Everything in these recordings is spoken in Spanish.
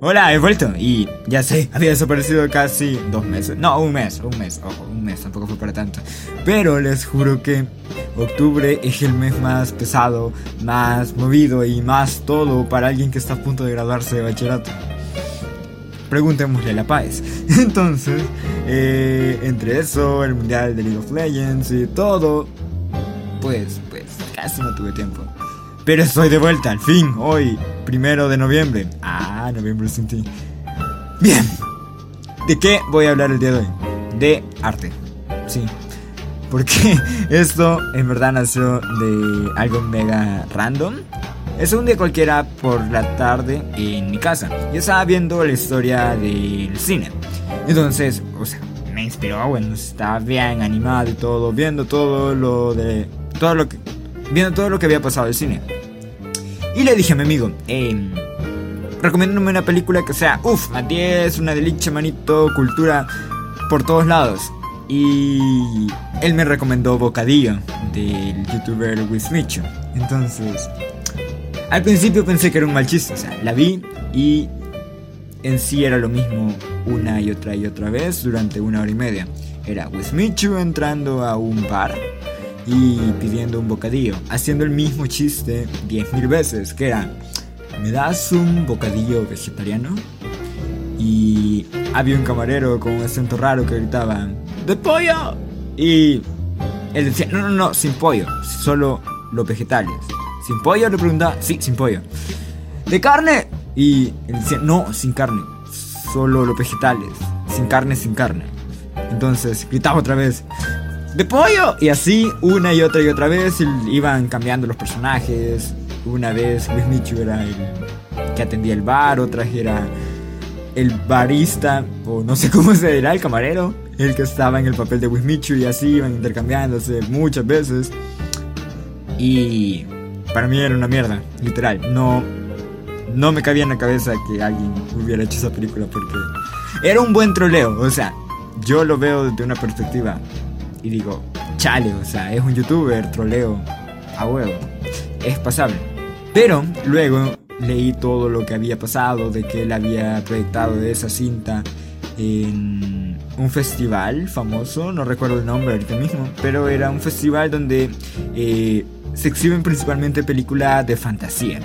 Hola, he vuelto y ya sé, había desaparecido casi dos meses. No, un mes, un mes, ojo, un mes, tampoco fue para tanto. Pero les juro que octubre es el mes más pesado, más movido y más todo para alguien que está a punto de graduarse de bachillerato. Preguntémosle a la paz. Entonces, eh, entre eso, el mundial de League of Legends y todo, pues, pues, casi no tuve tiempo. Pero estoy de vuelta, al fin, hoy, primero de noviembre. Ah, noviembre sin ti. Bien. ¿De qué voy a hablar el día de hoy? De arte. Sí. Porque esto en verdad nació de algo mega random. Es un día cualquiera por la tarde en mi casa. Yo estaba viendo la historia del cine. Entonces, o sea, me inspiró, bueno, estaba bien animado y todo, viendo todo lo de. Todo lo que. Viendo todo lo que había pasado del cine. Y le dije a mi amigo, eh, recomiéndame una película que sea, uff, 10, una delicia, manito, cultura por todos lados. Y él me recomendó Bocadillo del youtuber Wismicho. Entonces, al principio pensé que era un mal chiste, o sea, la vi y en sí era lo mismo una y otra y otra vez durante una hora y media. Era Wismichu entrando a un bar y pidiendo un bocadillo, haciendo el mismo chiste 10.000 veces, que era, ¿me das un bocadillo vegetariano? Y había un camarero con un acento raro que gritaba, ¡de pollo! Y él decía, no, no, no, sin pollo, solo los vegetales. ¿Sin pollo? Le preguntaba, sí, sin pollo. ¿De carne? Y él decía, no, sin carne, solo los vegetales. Sin carne, sin carne. Entonces gritaba otra vez, de pollo. Y así una y otra y otra vez iban cambiando los personajes. Una vez Luis Michu era el que atendía el bar, otra era el barista, o no sé cómo se dirá, el camarero, el que estaba en el papel de Wismichu y así iban intercambiándose muchas veces. Y para mí era una mierda, literal. No, no me cabía en la cabeza que alguien hubiera hecho esa película porque era un buen troleo. O sea, yo lo veo desde una perspectiva y digo, chale, o sea, es un youtuber, troleo, a huevo, es pasable. Pero luego leí todo lo que había pasado, de que él había proyectado de esa cinta en un festival famoso, no recuerdo el nombre ahorita mismo, pero era un festival donde eh, se exhiben principalmente películas de fantasía.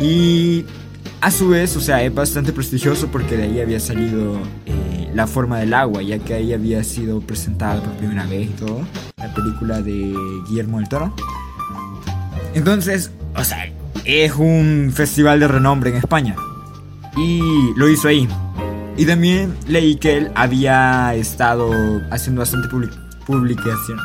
Y a su vez, o sea, es bastante prestigioso porque de ahí había salido eh, La forma del agua, ya que ahí había sido presentada por primera vez y todo, la película de Guillermo del Toro. Entonces, o sea, es un festival de renombre en España. Y lo hizo ahí. Y también leí que él había estado haciendo bastante publicación.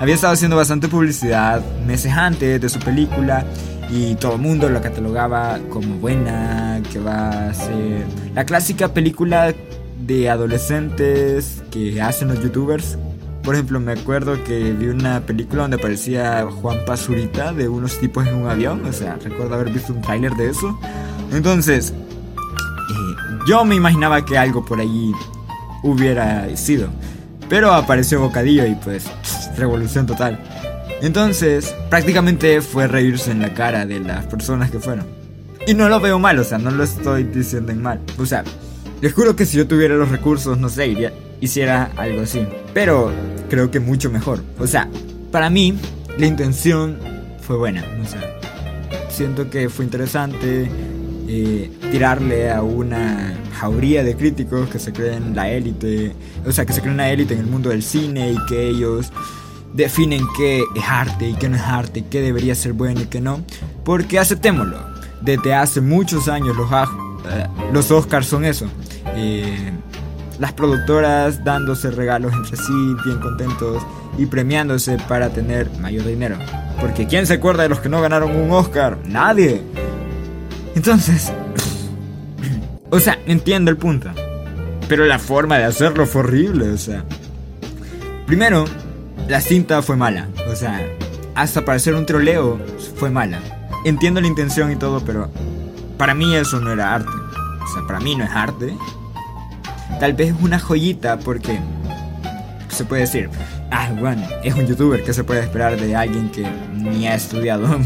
Había estado haciendo bastante publicidad meses antes de su película y todo el mundo lo catalogaba como buena, que va a ser la clásica película de adolescentes que hacen los youtubers. Por ejemplo, me acuerdo que vi una película donde aparecía Juan Pazurita de unos tipos en un avión, o sea, recuerdo haber visto un tráiler de eso. Entonces, eh, yo me imaginaba que algo por ahí hubiera sido. Pero apareció Bocadillo y pues, revolución total. Entonces, prácticamente fue reírse en la cara de las personas que fueron. Y no lo veo mal, o sea, no lo estoy diciendo en mal. O sea, les juro que si yo tuviera los recursos, no sé, iría, hiciera algo así. Pero creo que mucho mejor. O sea, para mí, la intención fue buena. Siento que fue interesante eh, tirarle a una jauría de críticos que se creen la élite. O sea, que se creen la élite en el mundo del cine y que ellos definen qué es arte y qué no es arte, qué debería ser bueno y qué no. Porque aceptémoslo, desde hace muchos años los, eh, los Oscars son eso. Eh, las productoras dándose regalos entre sí, bien contentos y premiándose para tener mayor dinero. Porque ¿quién se acuerda de los que no ganaron un Oscar? Nadie. Entonces, o sea, entiendo el punto. Pero la forma de hacerlo fue horrible, o sea. Primero, la cinta fue mala. O sea, hasta para hacer un troleo fue mala. Entiendo la intención y todo, pero para mí eso no era arte. O sea, para mí no es arte. Tal vez es una joyita porque se puede decir, ah, bueno, es un youtuber, ¿qué se puede esperar de alguien que ni ha estudiado?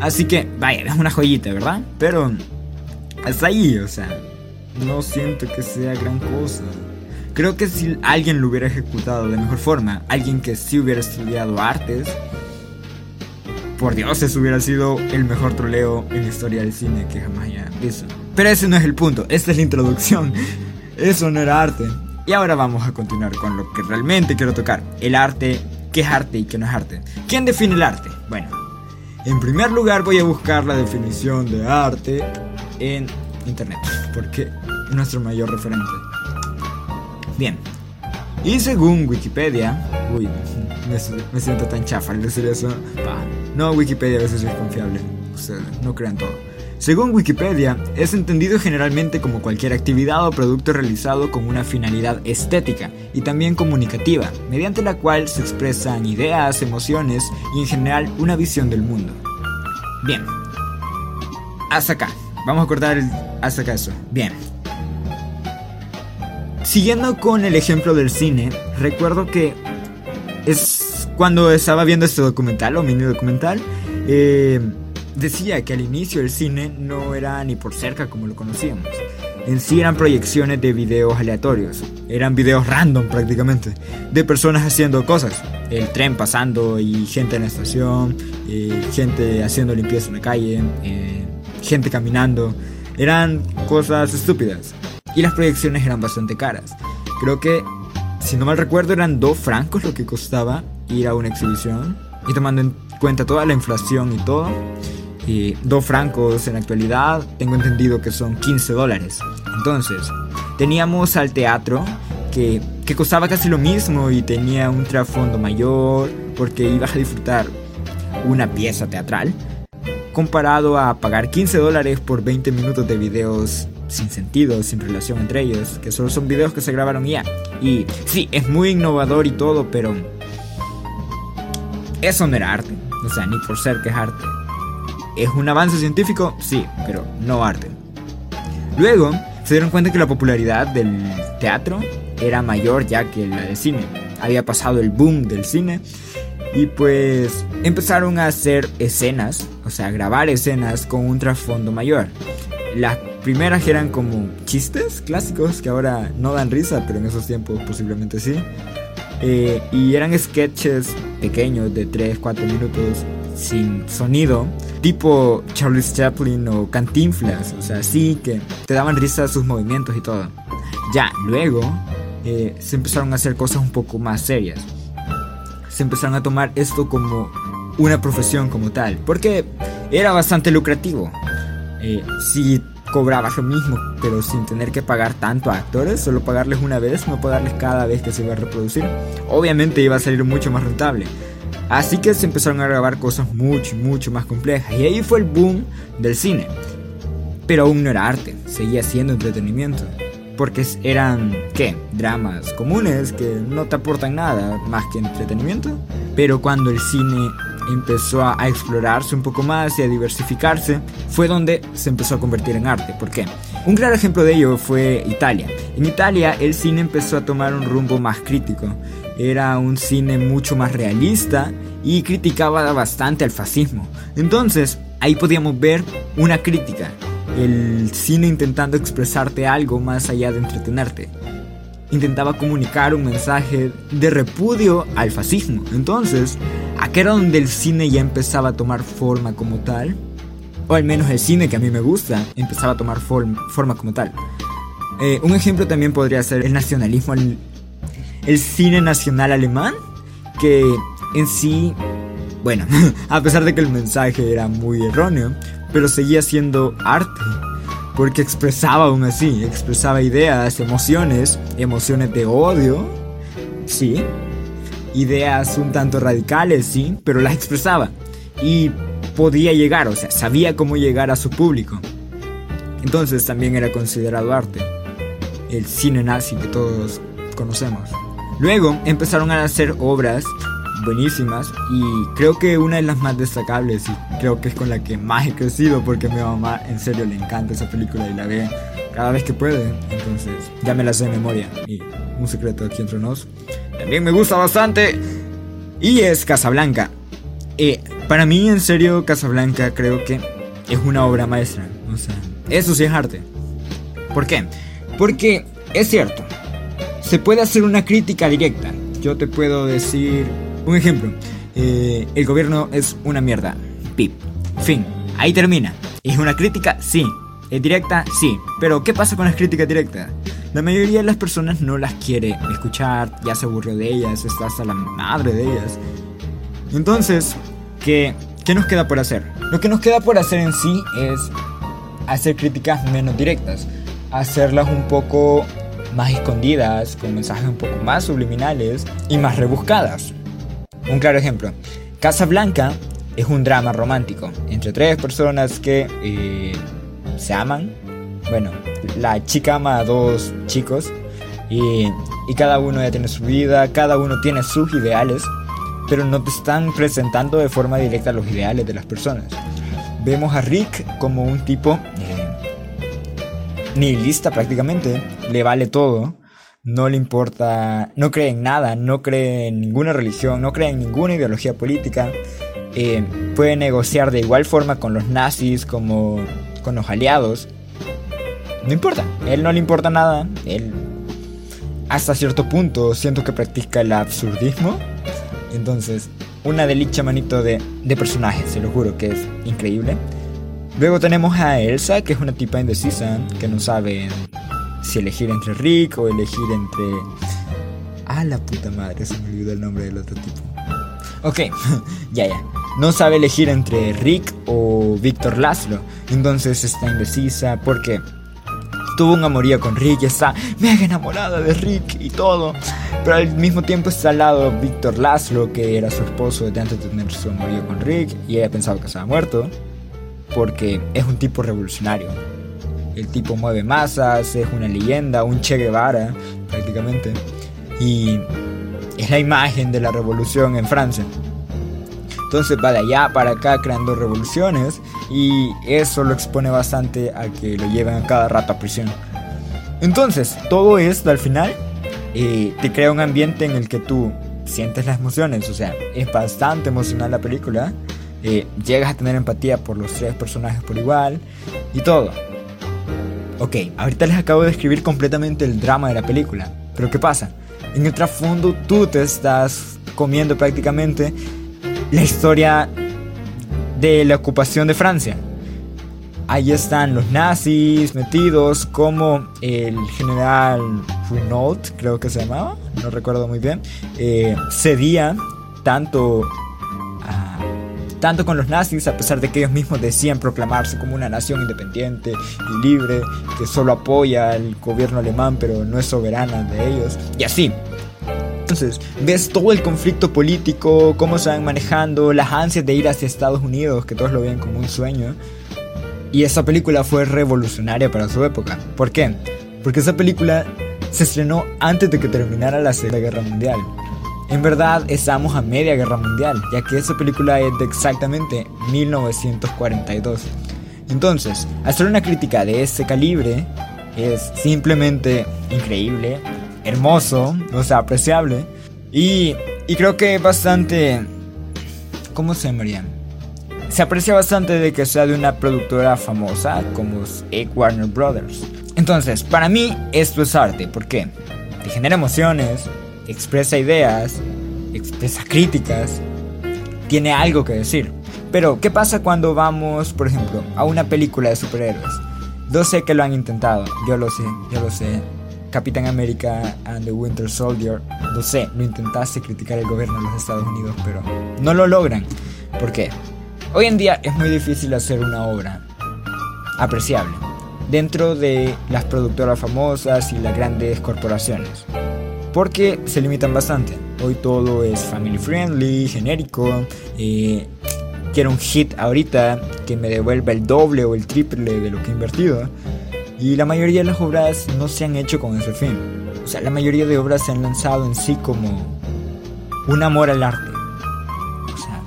Así que, vaya, es una joyita, ¿verdad? Pero hasta ahí, o sea, no siento que sea gran cosa. Creo que si alguien lo hubiera ejecutado de mejor forma, alguien que sí hubiera estudiado artes, por Dios, eso hubiera sido el mejor troleo en la historia del cine que jamás haya visto. Pero ese no es el punto, esta es la introducción. Eso no era arte. Y ahora vamos a continuar con lo que realmente quiero tocar. El arte, qué es arte y qué no es arte. ¿Quién define el arte? Bueno, en primer lugar voy a buscar la definición de arte en internet, porque es nuestro mayor referente. Bien, y según Wikipedia, uy, me, siento tan chafa al decir eso. no, Wikipedia a veces es confiable, ustedes no crean todo. Según Wikipedia, es entendido generalmente como cualquier actividad o producto realizado con una finalidad estética y también comunicativa, mediante la cual se expresan ideas, emociones y en general una visión del mundo. Bien, hasta acá. Vamos a cortar el, hasta acá eso. Bien. Siguiendo con el ejemplo del cine, recuerdo que es cuando estaba viendo este documental o mini documental, eh, decía que al inicio el cine no era ni por cerca como lo conocíamos. En sí eran proyecciones de videos aleatorios, eran videos random prácticamente, de personas haciendo cosas. El tren pasando y gente en la estación, eh, gente haciendo limpieza en la calle, eh, gente caminando. Eran cosas estúpidas. Y las proyecciones eran bastante caras. Creo que, si no mal recuerdo, eran dos francos lo que costaba ir a una exhibición. Y tomando en cuenta toda la inflación y todo, y dos francos en la actualidad, tengo entendido que son 15 dólares. Entonces, teníamos al teatro que, que costaba casi lo mismo y tenía un trasfondo mayor porque ibas a disfrutar una pieza teatral comparado a pagar 15 dólares por 20 minutos de videos sin sentido, sin relación entre ellos, que solo son videos que se grabaron ya. Y sí, es muy innovador y todo, pero eso no era arte. O sea, ni por ser que es arte. ¿Es un avance científico? Sí, pero no arte. Luego se dieron cuenta que la popularidad del teatro era mayor ya que la del cine. Había pasado el boom del cine y pues empezaron a hacer escenas, o sea, grabar escenas con un trasfondo mayor. Las primeras eran como chistes clásicos que ahora no dan risa, pero en esos tiempos posiblemente sí. Eh, y eran sketches pequeños de 3-4 minutos sin sonido, tipo Charles Chaplin o Cantinflas, o sea, sí que te daban risa sus movimientos y todo. Ya, luego eh, se empezaron a hacer cosas un poco más serias. Se empezaron a tomar esto como una profesión como tal, porque era bastante lucrativo. Eh, si cobrabas lo mismo, pero sin tener que pagar tanto a actores, solo pagarles una vez, no pagarles cada vez que se iba a reproducir, obviamente iba a salir mucho más rentable. Así que se empezaron a grabar cosas mucho, mucho más complejas. Y ahí fue el boom del cine. Pero aún no era arte, seguía siendo entretenimiento. Porque eran, ¿qué? Dramas comunes que no te aportan nada más que entretenimiento. Pero cuando el cine empezó a, explorarse un poco más y a diversificarse, fue donde se empezó a convertir en arte. ¿Por qué? Un claro ejemplo de ello fue Italia. En Italia el cine empezó a tomar un rumbo más crítico era un cine mucho más realista y criticaba bastante al fascismo. Entonces, ahí podíamos ver una crítica, el cine intentando expresarte algo más allá de entretenerte. Intentaba comunicar un mensaje de repudio al fascismo. Entonces, aquí era donde el cine ya empezaba a tomar forma como tal, o al menos el cine que a mí me gusta empezaba a tomar forma como tal. Eh, un ejemplo también podría ser el nacionalismo el cine nacional alemán, que en sí, bueno, a pesar de que el mensaje era muy erróneo, pero seguía siendo arte, porque expresaba aún así, expresaba ideas, emociones, emociones de odio, sí, ideas un tanto radicales, sí, pero las expresaba y podía llegar, o sea, sabía cómo llegar a su público. Entonces también era considerado arte, el cine nazi que todos conocemos. Luego empezaron a hacer obras buenísimas y creo que una de las más destacables y creo que es con la que más he crecido porque a mi mamá en serio le encanta esa película y la ve cada vez que puede, entonces ya me la sé de memoria y un secreto aquí entre nos. También me gusta bastante y es Casablanca. eh, para mí, en serio, Casablanca creo que es una obra maestra. O sea, eso sí es arte. ¿Por qué? Porque es cierto, se puede hacer una crítica directa. Yo te puedo decir un ejemplo. Eh, el gobierno es una mierda. Pip. Fin. Ahí termina. ¿Es una crítica? Sí. ¿Es directa? Sí. Pero ¿qué pasa con las críticas directas? La mayoría de las personas no las quiere escuchar, ya se aburrió de ellas, está hasta la madre de ellas. Entonces, ¿qué, ¿qué nos queda por hacer? Lo que nos queda por hacer en sí es hacer críticas menos directas, hacerlas un poco más escondidas, con mensajes un poco más subliminales y más rebuscadas. Un claro ejemplo, Casa Blanca es un drama romántico entre tres personas que eh, se aman. Bueno, la chica ama a dos chicos y, y cada uno ya tiene su vida, cada uno tiene sus ideales, pero no te están presentando de forma directa los ideales de las personas. Vemos a Rick como un tipo eh, nihilista prácticamente, le vale todo, no le importa, no cree en nada, no cree en ninguna religión, no cree en ninguna ideología política, eh, puede negociar de igual forma con los nazis como con los aliados. No importa, él no le importa nada, él hasta cierto punto siento que practica el absurdismo. Entonces, una delicia manito de, de personaje, se lo juro que es increíble. Luego tenemos a Elsa, que es una tipa indecisa, que no sabe si elegir entre Rick o elegir entre... Ah, la puta madre, se me olvidó el nombre del otro tipo. Ok, ya, ya. No sabe elegir entre Rick o Víctor Laszlo. Entonces está indecisa porque tuvo un amorío con Rick y está mega enamorada de Rick y todo. Pero al mismo tiempo está al lado Víctor Laszlo, que era su esposo de antes de tener su amorío con Rick y ella pensaba que estaba muerto porque es un tipo revolucionario. El tipo mueve masas, es una leyenda, un Che Guevara prácticamente. Y es la imagen de la revolución en Francia. Entonces va de allá para acá creando revoluciones y eso lo expone bastante a que lo lleven a cada rato a prisión. Entonces, todo esto al final eh, te crea un ambiente en el que tú sientes las emociones, o sea, es bastante emocional la película. Eh, llegas a tener empatía por los tres personajes por igual y todo. Ok, ahorita les acabo de describir completamente el drama de la película, pero ¿qué pasa? En el trasfondo tú te estás comiendo prácticamente la historia de la ocupación de Francia. Ahí están los nazis metidos como el general Renault, creo que se llamaba, no recuerdo muy bien, eh, cedía tanto tanto con los nazis, a pesar de que ellos mismos decían proclamarse como una nación independiente y libre, que solo apoya al gobierno alemán, pero no es soberana de ellos, y así. Entonces, ves todo el conflicto político, cómo se van manejando, las ansias de ir hacia Estados Unidos, que todos lo ven como un sueño. Y esa película fue revolucionaria para su época. ¿Por qué? Porque esa película se estrenó antes de que terminara la Segunda Guerra Mundial. En verdad estamos a media guerra mundial, ya que esa película es de exactamente 1942. Entonces, hacer una crítica de ese calibre es simplemente increíble, hermoso, o sea, apreciable. Y, y creo que bastante... ¿Cómo se llamaría? Se aprecia bastante de que sea de una productora famosa como es Warner Brothers. Entonces, para mí esto es arte. ¿Por qué? Te genera emociones, expresa ideas, expresa críticas, tiene algo que decir. Pero, ¿qué pasa cuando vamos, por ejemplo, a una película de superhéroes? Yo sé que lo han intentado, yo lo sé, yo lo sé. Capitán América and the Winter Soldier, lo sé, lo intentaste criticar el gobierno de los Estados Unidos, pero no lo logran. ¿Por qué? Hoy en día es muy difícil hacer una obra apreciable dentro de las productoras famosas y las grandes corporaciones porque se limitan bastante. Hoy todo es family friendly, genérico. Quiero un hit ahorita que me devuelva el doble o el triple de lo que he invertido. Y la mayoría de las obras no se han hecho con ese fin. O sea, la mayoría de obras se han lanzado en sí como un amor al arte. O sea,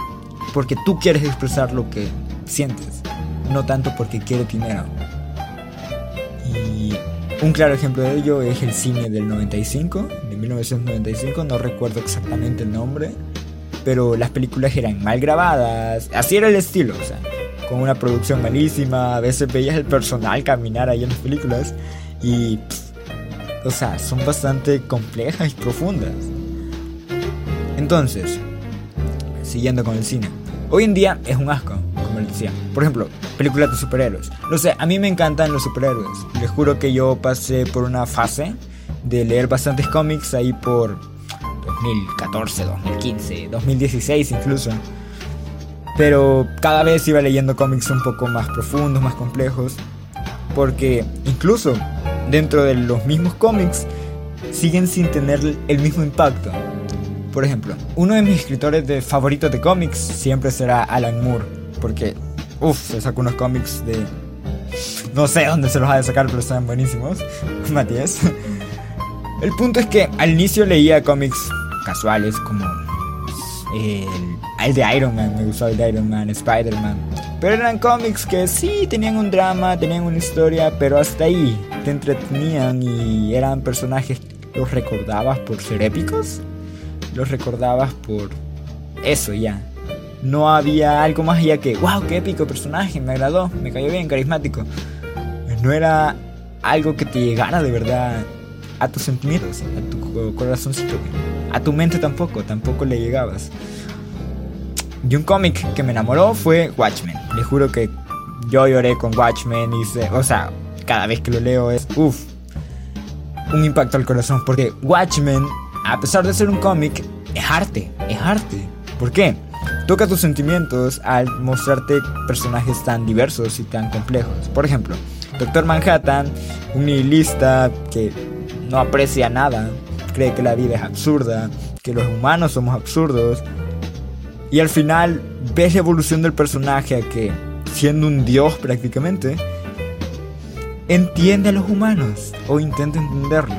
porque tú quieres expresar lo que sientes, no tanto porque quieres dinero. Y un claro ejemplo de ello es el cine del 95, de 1995, no recuerdo exactamente el nombre, pero las películas eran mal grabadas, así era el estilo, o sea, con una producción malísima, a veces veías el personal caminar ahí en las películas y, o sea, son bastante complejas y profundas. Entonces, siguiendo con el cine, hoy en día es un asco, como les decía. Por ejemplo, películas de superhéroes. No sé, a mí me encantan los superhéroes. Les juro que yo pasé por una fase de leer bastantes cómics ahí por 2014, 2015, 2016 incluso. Pero cada vez iba leyendo cómics un poco más profundos, más complejos. Porque incluso dentro de los mismos cómics siguen sin tener el mismo impacto. Por ejemplo, uno de mis escritores de favoritos de cómics siempre será Alan Moore. Porque, uff, se sacó unos cómics de... No sé dónde se los ha de sacar, pero están buenísimos. Matías. El punto es que al inicio leía cómics casuales como el, el, de Iron Man, me gustaba el de Iron Man, Spider-Man. Pero eran cómics que sí tenían un drama, tenían una historia, pero hasta ahí te entretenían y eran personajes los recordabas por ser épicos, los recordabas por eso ya. No había algo más allá que, wow, qué épico personaje, me agradó, me cayó bien, carismático. No era algo que te llegara de verdad a tus sentimientos, a tu corazoncito. A tu mente tampoco, tampoco le llegabas. Y un cómic que me enamoró fue Watchmen. Le juro que yo lloré con Watchmen y se, o sea, cada vez que lo leo es, uff, un impacto al corazón. Porque Watchmen, a pesar de ser un cómic, es arte, es arte. ¿Por qué? Toca tus sentimientos al mostrarte personajes tan diversos y tan complejos. Por ejemplo, Doctor Manhattan, un nihilista que no aprecia nada, cree que la vida es absurda, que los humanos somos absurdos. Y al final ves la evolución del personaje a que, siendo un dios prácticamente, entiende a los humanos o intenta entenderlos.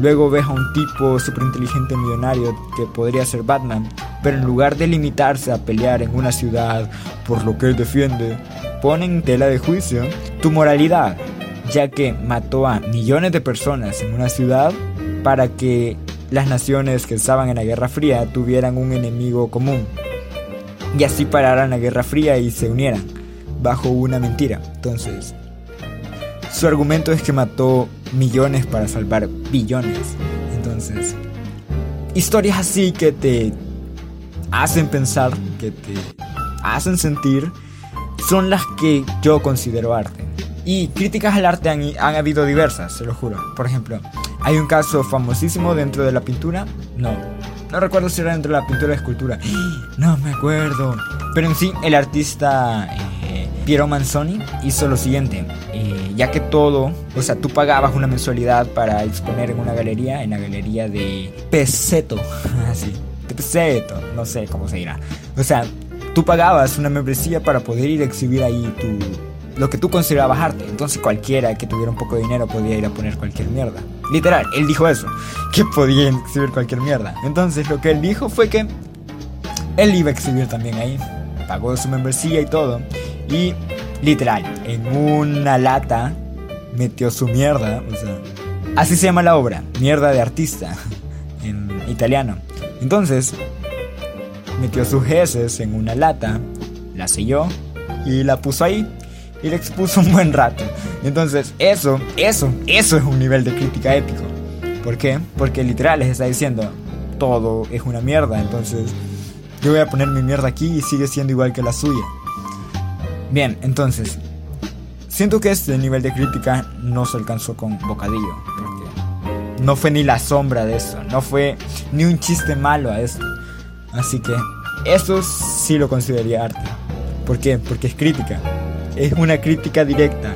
Luego ves a un tipo súper inteligente millonario que podría ser Batman, pero en lugar de limitarse a pelear en una ciudad por lo que él defiende, pone en tela de juicio tu moralidad, ya que mató a millones de personas en una ciudad para que las naciones que estaban en la Guerra Fría tuvieran un enemigo común y así pararan la Guerra Fría y se unieran bajo una mentira. Entonces, su argumento es que mató millones para salvar billones. Entonces, historias así que te hacen pensar, que te hacen sentir, son las que yo considero arte. Y críticas al arte han, habido diversas, se lo juro. Por ejemplo, hay un caso famosísimo dentro de la pintura. No, no recuerdo si era dentro de la pintura o escultura. No me acuerdo. Pero en sí, el artista eh, Piero Manzoni hizo lo siguiente. Eh, ya que todo, o sea, tú pagabas una mensualidad para exponer en una galería, en la galería de Peseto. Así, Peseto, no sé cómo se dirá. O sea, tú pagabas una membresía para poder ir a exhibir ahí tu lo que tú considerabas arte. Entonces cualquiera que tuviera un poco de dinero podía ir a poner cualquier mierda. Literal, él dijo eso, que podía exhibir cualquier mierda. Entonces lo que él dijo fue que él iba a exhibir también ahí. Pagó su membresía y todo. Y literal, en una lata metió su mierda. O sea, así se llama la obra, mierda de artista, en italiano. Entonces, metió sus heces en una lata, la selló y la puso ahí y le expuso un buen rato. Entonces, eso, eso, eso es un nivel de crítica épico. ¿Por qué? Porque literal les está diciendo, todo es una mierda, entonces yo voy a poner mi mierda aquí y sigue siendo igual que la suya. Bien, entonces, siento que este nivel de crítica no se alcanzó con Bocadillo, porque no fue ni la sombra de eso, no fue ni un chiste malo a eso. Así que eso sí lo consideraría arte. ¿Por qué? Porque es crítica es una crítica directa.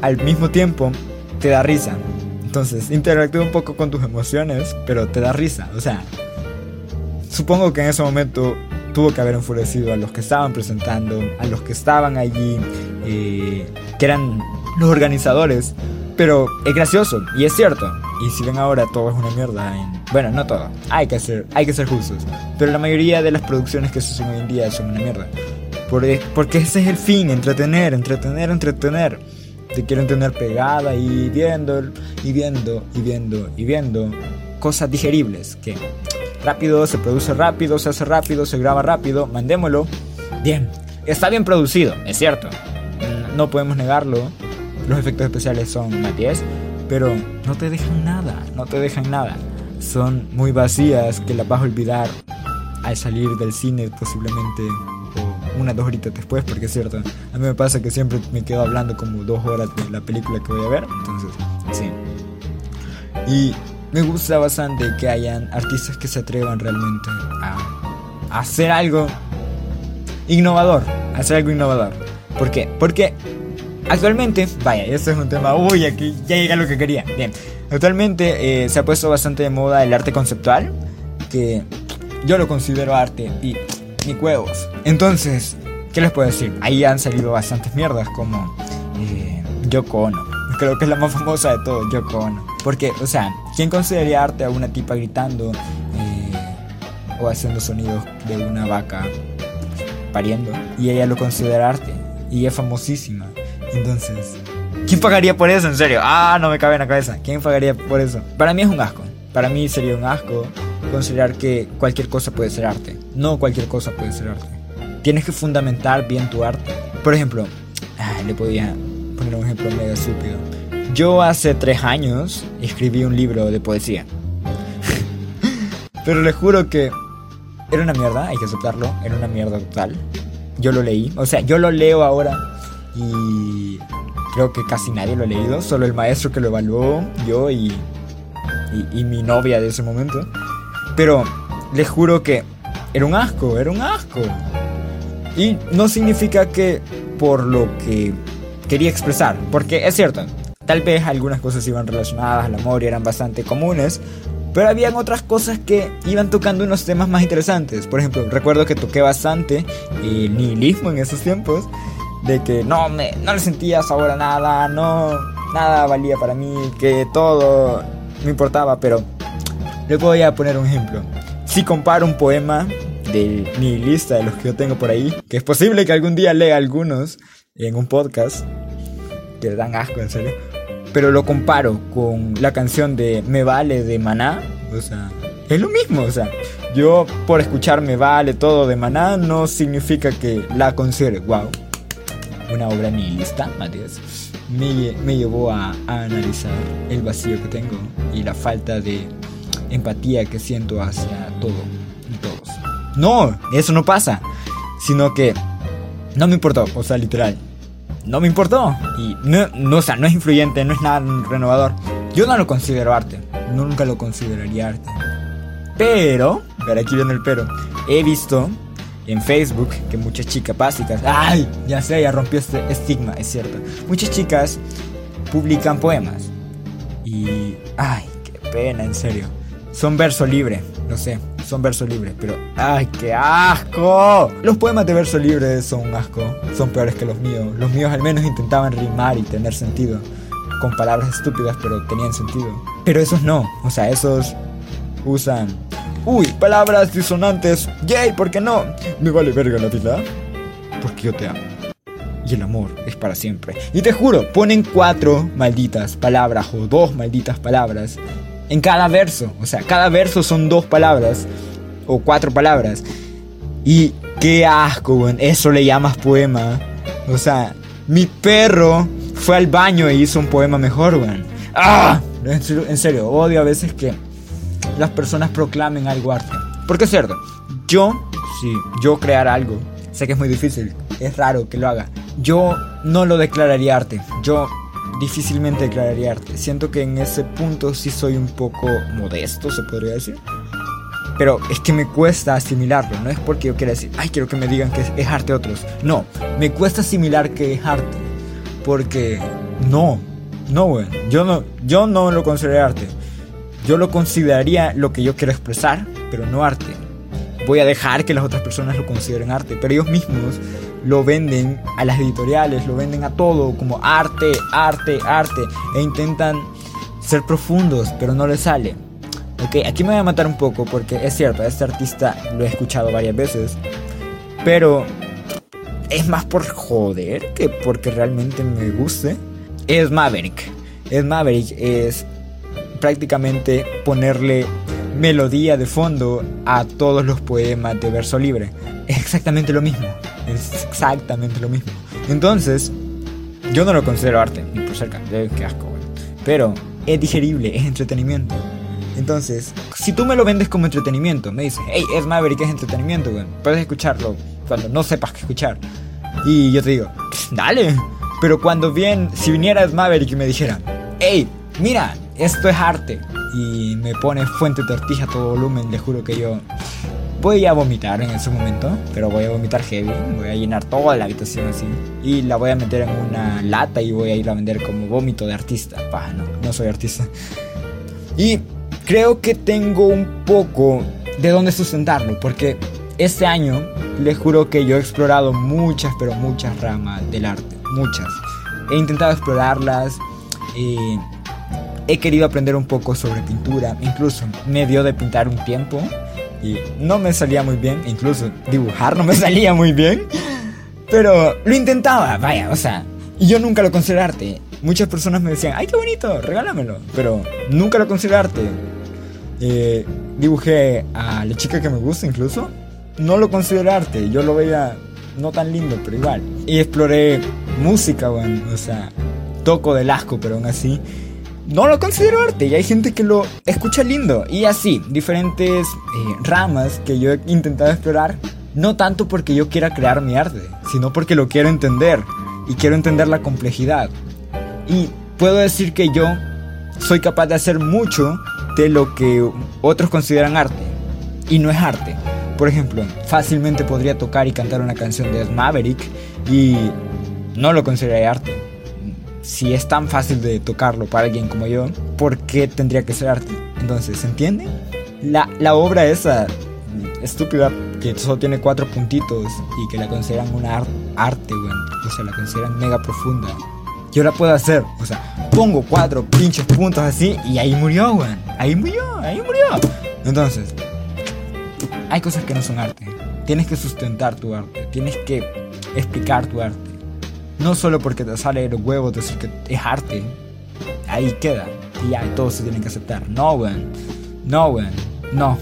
Al mismo tiempo, te da risa. Entonces, interactúa un poco con tus emociones, pero te da risa. O sea, supongo que en ese momento tuvo que haber enfurecido a los que estaban presentando, a los que estaban allí, eh, que eran los organizadores. Pero es gracioso y es cierto. Y si ven ahora todo es una mierda. Bueno, no todo. Hay que ser, hay que ser justos. Pero la mayoría de las producciones que se hacen hoy en día son una mierda. Porque ese es el fin, entretener, entretener, entretener. Te quieren tener pegada y viendo, y viendo, y viendo, y viendo cosas digeribles que rápido, se produce rápido, se hace rápido, se graba rápido, mandémoslo. Bien, está bien producido, es cierto. Mm, no podemos negarlo. Los efectos especiales son más 10, pero no te dejan nada, no te dejan nada. Son muy vacías que las vas a olvidar al salir del cine posiblemente o unas dos horitas después, porque es cierto, a mí me pasa que siempre me quedo hablando como dos horas de la película que voy a ver, entonces, sí. Y me gusta bastante que hayan artistas que se atrevan realmente a, hacer algo innovador, hacer algo innovador. ¿Por qué? Porque actualmente, vaya, este es un tema, uy, aquí ya llega lo que quería. Bien, actualmente eh, se ha puesto bastante de moda el arte conceptual, que yo lo considero arte y ni huevos. Entonces, ¿qué les puedo decir? Ahí han salido bastantes mierdas como eh, Yoko Ono. Creo que es la más famosa de todo, Yoko Ono. Porque, o sea, ¿quién consideraría arte a una tipa gritando eh, o haciendo sonidos de una vaca pariendo? Y ella lo considera arte. Y es famosísima. Entonces, ¿quién pagaría por eso? En serio. Ah, no me cabe en la cabeza. ¿Quién pagaría por eso? Para mí es un asco. Para mí sería un asco considerar que cualquier cosa puede ser arte. No cualquier cosa puede ser arte. Tienes que fundamentar bien tu arte. Por ejemplo, le podía poner un ejemplo medio estúpido. Yo hace tres años escribí un libro de poesía. Pero le juro que era una mierda, hay que aceptarlo, era una mierda total. Yo lo leí, o sea, yo lo leo ahora y creo que casi nadie lo ha leído, solo el maestro que lo evaluó, yo y, y, y mi novia de ese momento. Pero les juro que era un asco, era un asco. Y no significa que por lo que quería expresar, porque es cierto, tal vez algunas cosas iban relacionadas al amor y eran bastante comunes, pero habían otras cosas que iban tocando unos temas más interesantes. Por ejemplo, recuerdo que toqué bastante el nihilismo en esos tiempos, de que no me no le sentía sabor a nada, no nada valía para mí, que todo me importaba, pero les voy a poner un ejemplo. Si comparo un poema de mi lista de los que yo tengo por ahí, que es posible que algún día lea algunos en un podcast, que dan asco en serio, pero lo comparo con la canción de Me Vale de Maná, o sea, es lo mismo, o sea, yo por escuchar Me Vale todo de Maná no significa que la considere, wow, una obra nihilista, Matías. Me, me llevó a, a analizar el vacío que tengo y la falta de empatía que siento hacia todo y todos. No, eso no pasa. Sino que no me importó, o sea, literal. No me importó. Y no, no, o sea, no es influyente, no es nada renovador. Yo no lo considero arte. Nunca lo consideraría arte. Pero, pero aquí viene el pero. He visto en Facebook que muchas chicas básicas, ay, ya sé, ya rompió este estigma, es cierto. Muchas chicas publican poemas. Y, ay, qué pena, en serio. Son verso libre, no sé, son verso libre, pero ¡ay, qué asco! Los poemas de verso libre son un asco, son peores que los míos. Los míos al menos intentaban rimar y tener sentido, con palabras estúpidas, pero tenían sentido. Pero esos no, o sea, esos usan... Uy, palabras disonantes. Yay, ¿por qué no? Me vale verga la vida. Porque yo te amo. Y el amor es para siempre. Y te juro, ponen cuatro malditas palabras o dos malditas palabras en cada verso. O sea, cada verso son dos palabras o cuatro palabras. Y qué asco, weón. Eso le llamas poema. O sea, mi perro fue al baño e hizo un poema mejor, weón. ¡Ah! En serio, odio a veces que las personas proclamen algo arte. Porque es cierto, yo, si yo crear algo, sé que es muy difícil, es raro que lo haga. Yo no lo declararía arte. Yo difícilmente declararía arte. Siento que en ese punto sí soy un poco modesto, se podría decir. Pero es que me cuesta asimilarlo, no es porque yo quiera decir, ay, quiero que me digan que es arte otros. No, me cuesta asimilar que es arte. Porque no, no, güey. Yo no, yo no lo considero arte. Yo lo consideraría lo que yo quiero expresar, pero no arte. Voy a dejar que las otras personas lo consideren arte, pero ellos mismos lo venden a las editoriales, lo venden a todo como arte, arte, arte, e intentan ser profundos, pero no les sale. Ok, aquí me voy a matar un poco porque es cierto, este artista lo he escuchado varias veces, pero es más por joder que porque realmente me guste. Es Maverick. Es Maverick, es prácticamente ponerle melodía de fondo a todos los poemas de verso libre. Es exactamente lo mismo. Es exactamente lo mismo. Entonces, yo no lo considero arte, ni por cerca. Qué asco, güey. Pero es digerible, es entretenimiento. Entonces, si tú me lo vendes como entretenimiento, me dices, hey, es Maverick, es entretenimiento, güey. Puedes escucharlo cuando no sepas qué escuchar. Y yo te digo, dale. Pero cuando bien, si viniera Maverick y me dijera, hey, mira, esto es arte. Y me pone fuente tortilla a todo volumen, le juro que yo voy a vomitar en ese momento. Pero voy a vomitar heavy, voy a llenar toda la habitación así. Y la voy a meter en una lata y voy a ir a vender como vómito de artista. Pa, no, no soy artista. Y creo que tengo un poco de dónde sustentarlo, porque este año les juro que yo he explorado muchas, pero muchas ramas del arte, muchas. He intentado explorarlas, y he querido aprender un poco sobre pintura, incluso me dio de pintar un tiempo y no me salía muy bien, incluso dibujar no me salía muy bien, pero lo intentaba, vaya, o sea, y yo nunca lo consideré arte. Muchas personas me decían, ay, qué bonito, regálamelo, pero nunca lo consideré arte. Eh, dibujé a la chica que me gusta incluso, no lo consideré arte, yo lo veía no tan lindo, pero igual. Y exploré música, bueno, o sea, toco del asco, pero aún así no lo considero arte y hay gente que lo escucha lindo. Y así, diferentes eh, ramas que yo he intentado explorar, no tanto porque yo quiera crear mi arte, sino porque lo quiero entender y quiero entender la complejidad. Y puedo decir que yo soy capaz de hacer mucho de lo que otros consideran arte. Y no es arte. Por ejemplo, fácilmente podría tocar y cantar una canción de Maverick y no lo consideraría arte. Si es tan fácil de tocarlo para alguien como yo, ¿por qué tendría que ser arte? Entonces, ¿se entiende? La, la obra esa estúpida que solo tiene cuatro puntitos y que la consideran una arte, güey. O sea, la consideran mega profunda. Yo la puedo hacer. O sea, pongo cuatro pinches puntos así y ahí murió, güey. Ahí murió, ahí murió. Entonces, hay cosas que no son arte. Tienes que sustentar tu arte. Tienes que explicar tu arte. No solo porque te sale el huevo decir que es arte. Ahí queda. Y ya, todos se tienen que aceptar. No, weón. No, weón. No.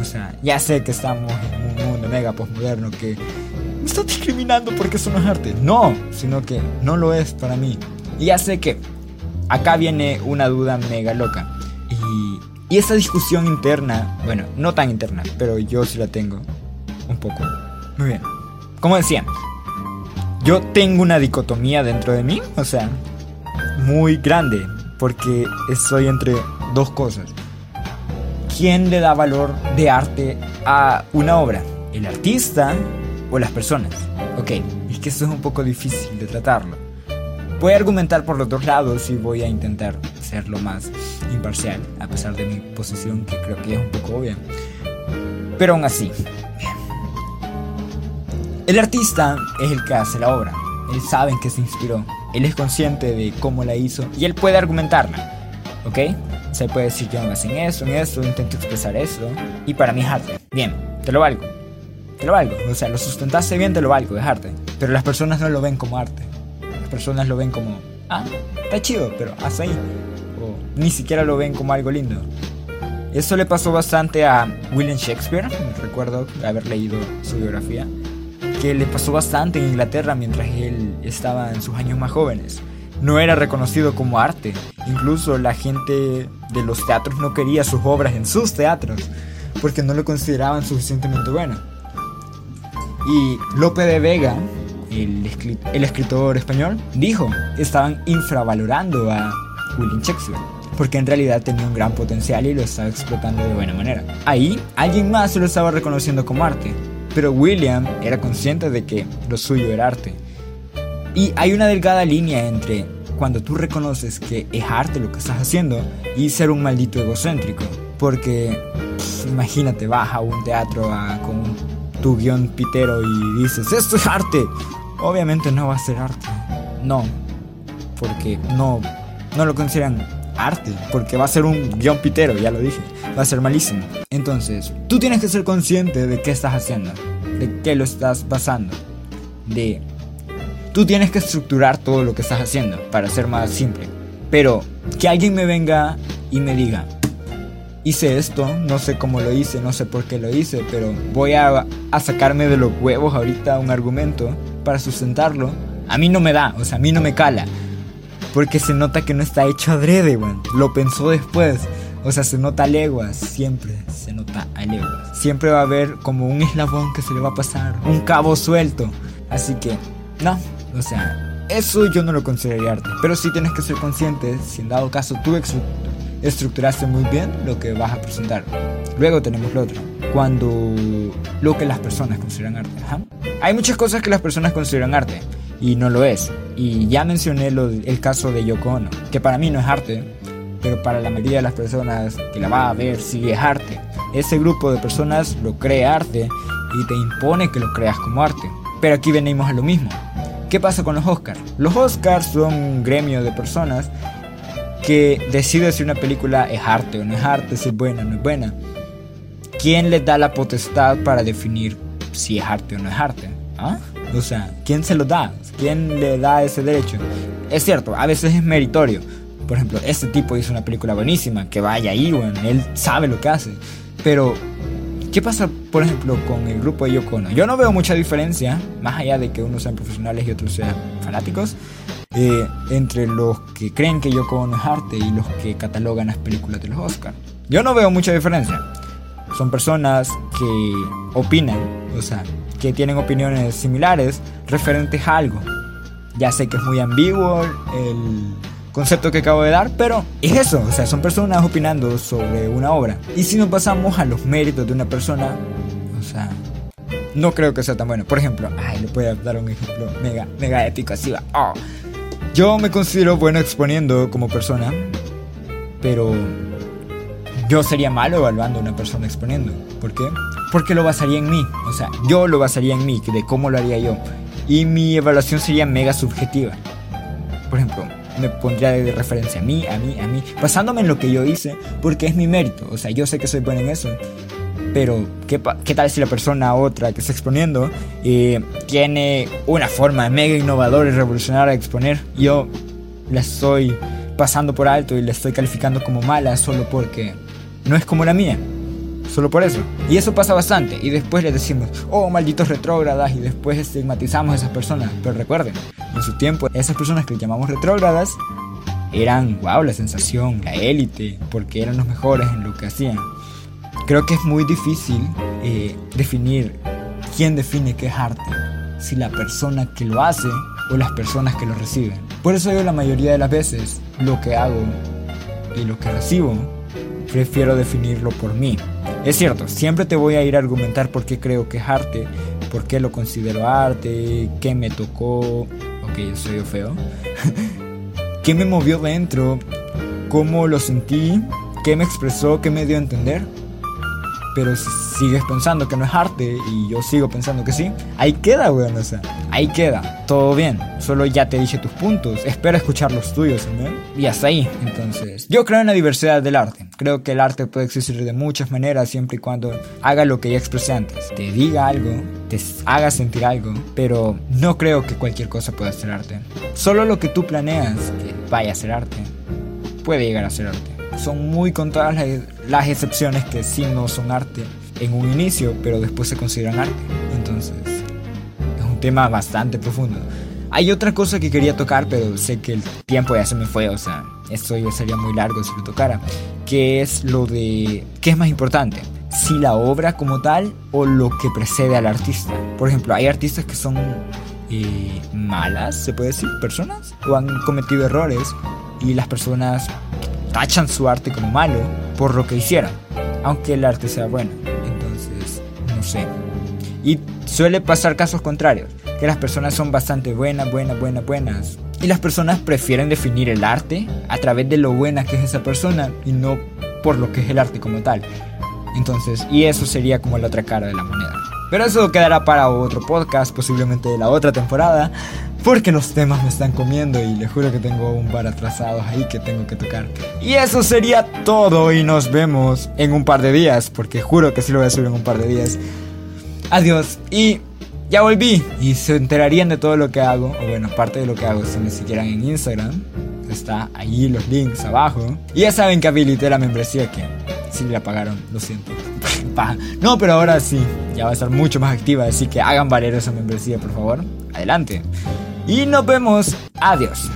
O sea, ya sé que estamos en un mundo mega postmoderno que me está discriminando porque eso no es arte. No, sino que no lo es para mí. Y ya sé que acá viene una duda mega loca. Y, y esa discusión interna, bueno, no tan interna, pero yo sí la tengo. Un poco. Muy bien. Como decía, yo tengo una dicotomía dentro de mí, o sea, muy grande, porque estoy entre dos cosas. ¿Quién le da valor de arte a una obra? ¿El artista o las personas? Ok, es que eso es un poco difícil de tratarlo. Voy a argumentar por los dos lados y voy a intentar ser lo más imparcial, a pesar de mi posición que creo que es un poco obvia. Pero aún así, el artista es el que hace la obra. Él sabe en qué se inspiró. Él es consciente de cómo la hizo y él puede argumentarla. ¿Ok? Se puede decir yo me hacen eso, en eso, intento expresar eso. Y para mí es arte. Bien, te lo valgo. Te lo valgo. O sea, lo sustentaste bien, te lo valgo, es arte. Pero las personas no lo ven como arte. Las personas lo ven como, ah, está chido, pero hasta ahí. O ni siquiera lo ven como algo lindo. Eso le pasó bastante a William Shakespeare. Recuerdo haber leído su biografía que le pasó bastante en Inglaterra mientras él estaba en sus años más jóvenes. No era reconocido como arte, incluso la gente de los teatros no quería sus obras en sus teatros porque no lo consideraban suficientemente bueno. Y Lope de Vega, el, escritor español, dijo, estaban infravalorando a William Shakespeare porque en realidad tenía un gran potencial y lo estaba explotando de buena manera. Ahí, alguien más lo estaba reconociendo como arte, pero William era consciente de que lo suyo era arte. Y hay una delgada línea entre cuando tú reconoces que es arte lo que estás haciendo y ser un maldito egocéntrico. Porque imagínate, vas a un teatro con tu guion pitero y dices, esto es arte. Obviamente no va a ser arte. No, porque no, no lo consideran arte, porque va a ser un guion pitero, ya lo dije va a ser malísimo. Entonces, tú tienes que ser consciente de qué estás haciendo, de qué lo estás basando, de... Tú tienes que estructurar todo lo que estás haciendo para ser más simple. Pero que alguien me venga y me diga, hice esto, no sé cómo lo hice, no sé por qué lo hice, pero voy a, a sacarme de los huevos ahorita un argumento para sustentarlo. A mí no me da, o sea, a mí no me cala. Porque se nota que no está hecho adrede, weón. Lo pensó después. O sea, se nota a leguas, siempre se nota a leguas. Siempre va a haber como un eslabón que se le va a pasar, un cabo suelto. Así que, no, o sea, eso yo no lo consideraría arte. Pero sí tienes que ser consciente, si en dado caso tú estructuraste muy bien lo que vas a presentar. Luego tenemos lo otro, cuando lo que las personas consideran arte. Hay muchas cosas que las personas consideran arte y no lo es. Y ya mencioné lo, el caso de Yoko Ono, que para mí no es arte, pero para la mayoría de las personas que la va a ver sí es arte. Ese grupo de personas lo cree arte y te impone que lo creas como arte. Pero aquí venimos a lo mismo. ¿Qué pasa con los Oscars? Los Oscars son un gremio de personas que decide si una película es arte o no es arte, si es buena o no es buena. ¿Quién les da la potestad para definir si es arte o no es arte? ¿Ah? O sea, ¿quién se lo da? ¿Quién le da ese derecho? Es cierto, a veces es meritorio, por ejemplo, este tipo hizo una película buenísima, que vaya ahí, bueno, él sabe lo que hace. Pero, ¿qué pasa, por ejemplo, con el grupo de Yoko Ono? Yo no veo mucha diferencia, más allá de que unos sean profesionales y otros sean fanáticos, eh, entre los que creen que Yoko Ono es arte y los que catalogan las películas de los Oscars. Yo no veo mucha diferencia. Son personas que opinan, o sea, que tienen opiniones similares referentes a algo. Ya sé que es muy ambiguo el concepto que acabo de dar, pero es eso, o sea, son personas opinando sobre una obra. Y si nos pasamos a los méritos de una persona, o sea, no creo que sea tan bueno. Por ejemplo, ay, le voy a dar un ejemplo mega, mega épico, así va. Oh. Yo me considero bueno exponiendo como persona, pero yo sería malo evaluando a una persona exponiendo. ¿Por qué? Porque lo basaría en mí. O sea, yo lo basaría en mí, de cómo lo haría yo. Y mi evaluación sería mega subjetiva. Por ejemplo, me pondría de referencia a mí, a mí, a mí, basándome en lo que yo hice, porque es mi mérito. O sea, yo sé que soy bueno en eso. Pero, ¿qué, qué tal si la persona otra que está exponiendo eh, tiene una forma mega innovadora y revolucionaria de exponer? Yo la estoy pasando por alto y la estoy calificando como mala solo porque no es como la mía. Solo por eso. Y eso pasa bastante. Y después les decimos, oh, malditos retrógradas. Y después estigmatizamos a esas personas. Pero recuerden, en su tiempo, esas personas que llamamos retrógradas eran, wow, la sensación, la élite, porque eran los mejores en lo que hacían. Creo que es muy difícil eh, definir quién define qué es arte, si la persona que lo hace o las personas que lo reciben. Por eso yo la mayoría de las veces lo que hago y lo que recibo, prefiero definirlo por mí. Es cierto, siempre te voy a ir a argumentar por qué creo que es arte, por qué lo considero arte, qué me tocó, ok, yo soy feo, qué me movió dentro, cómo lo sentí, qué me expresó, qué me dio a entender. Pero si sigues pensando que no es arte y yo sigo pensando que sí, ahí queda, weón, o sea, ahí queda, todo bien. Solo ya te dije tus puntos, espero escuchar los tuyos, ¿no? Y hasta ahí, entonces. Yo creo en la diversidad del arte. Creo que el arte puede existir de muchas maneras siempre y cuando haga lo que ya expresé antes. Te diga algo, te haga sentir algo, pero no creo que cualquier cosa pueda ser arte. Solo lo que tú planeas que vaya a ser arte puede llegar a ser arte son muy contadas las, excepciones que sí no son arte en un inicio, pero después se consideran arte. Entonces, es un tema bastante profundo. Hay otra cosa que quería tocar, pero sé que el tiempo ya se me fue, o sea, esto ya sería muy largo si lo tocara, que es lo de qué es más importante, si la obra como tal o lo que precede al artista. Por ejemplo, hay artistas que son eh, malas, se puede decir, personas, o han cometido errores y las personas tachan su arte como malo por lo que hicieron, aunque el arte sea bueno. Entonces, no sé. Y suele pasar casos contrarios, que las personas son bastante buenas, buenas, buenas, buenas. Y las personas prefieren definir el arte a través de lo buena que es esa persona y no por lo que es el arte como tal. Entonces, y eso sería como la otra cara de la moneda. Pero eso quedará para otro podcast, posiblemente de la otra temporada, porque los temas me están comiendo y les juro que tengo un par atrasados ahí que tengo que tocar. Y eso sería todo y nos vemos en un par de días, porque juro que sí lo voy a subir en un par de días. Adiós y ya volví y se enterarían de todo lo que hago, o bueno, parte de lo que hago si me siguieran en Instagram. Está ahí los links abajo. Y ya saben que habilité la membresía que Sí la pagaron, lo siento. no, pero ahora sí, ya va a estar mucho más activa, así que hagan valer esa membresía, por favor. Adelante. Y nos vemos. Adiós.